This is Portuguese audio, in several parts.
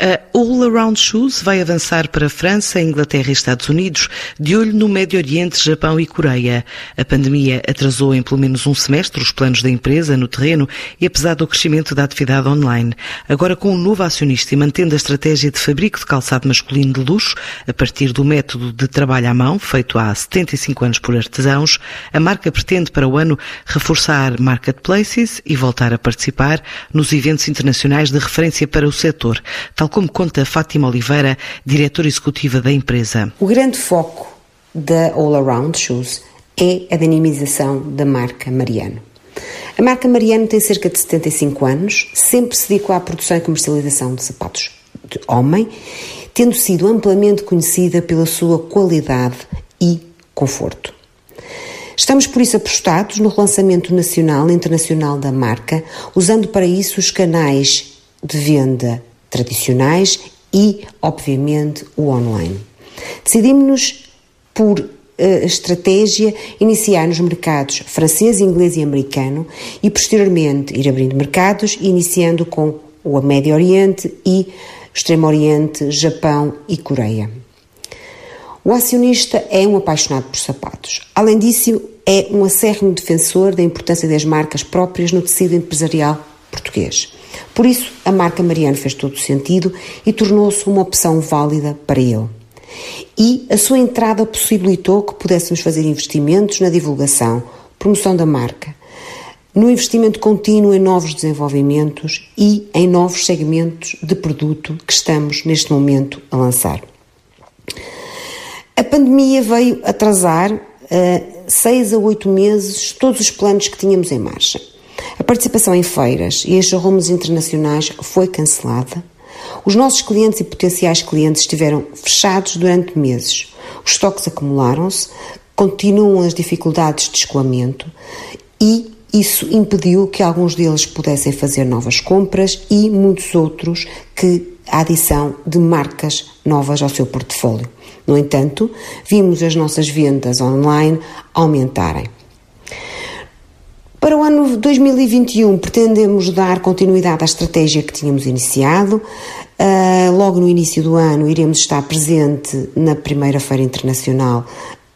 A Around Shoes vai avançar para a França, Inglaterra e Estados Unidos, de olho no Médio Oriente, Japão e Coreia. A pandemia atrasou em pelo menos um semestre os planos da empresa no terreno e apesar do crescimento da atividade online. Agora, com um novo acionista e mantendo a estratégia de fabrico de calçado masculino de luxo, a partir do método de trabalho à mão, feito há 75 anos por artesãos, a marca pretende para o ano reforçar marketplaces e voltar a participar nos eventos internacionais de referência para o setor, tal como conta Fátima Oliveira, diretora executiva da empresa. O grande foco da All Around Shoes é a dinamização da marca Mariano. A marca Mariano tem cerca de 75 anos, sempre se dedicou à produção e comercialização de sapatos de homem, tendo sido amplamente conhecida pela sua qualidade e conforto. Estamos por isso apostados no relançamento nacional e internacional da marca, usando para isso os canais de venda tradicionais e, obviamente, o online. Decidimos-nos por uh, estratégia iniciar nos mercados francês, inglês e americano e posteriormente ir abrindo mercados, iniciando com o Médio Oriente e Extremo Oriente, Japão e Coreia. O acionista é um apaixonado por sapatos. Além disso, é um acérrimo defensor da importância das marcas próprias no tecido empresarial português. Por isso, a marca Mariano fez todo o sentido e tornou-se uma opção válida para ele. E a sua entrada possibilitou que pudéssemos fazer investimentos na divulgação, promoção da marca, no investimento contínuo em novos desenvolvimentos e em novos segmentos de produto que estamos neste momento a lançar. A pandemia veio atrasar uh, seis a oito meses todos os planos que tínhamos em marcha. Participação em feiras e em showrooms internacionais foi cancelada. Os nossos clientes e potenciais clientes estiveram fechados durante meses. Os estoques acumularam-se, continuam as dificuldades de escoamento e isso impediu que alguns deles pudessem fazer novas compras e muitos outros que a adição de marcas novas ao seu portfólio. No entanto, vimos as nossas vendas online aumentarem. Para o ano 2021, pretendemos dar continuidade à estratégia que tínhamos iniciado. Uh, logo no início do ano, iremos estar presente na primeira Feira Internacional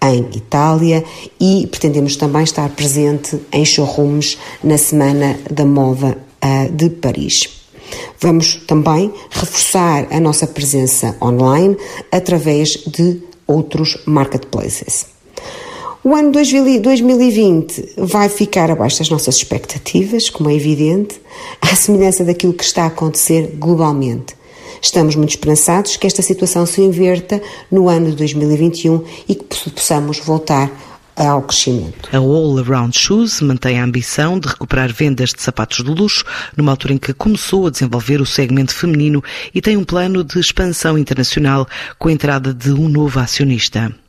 em Itália e pretendemos também estar presente em showrooms na Semana da Moda uh, de Paris. Vamos também reforçar a nossa presença online através de outros marketplaces. O ano 2020 vai ficar abaixo das nossas expectativas, como é evidente, à semelhança daquilo que está a acontecer globalmente. Estamos muito esperançados que esta situação se inverta no ano de 2021 e que possamos voltar ao crescimento. A All Around Shoes mantém a ambição de recuperar vendas de sapatos de luxo numa altura em que começou a desenvolver o segmento feminino e tem um plano de expansão internacional com a entrada de um novo acionista.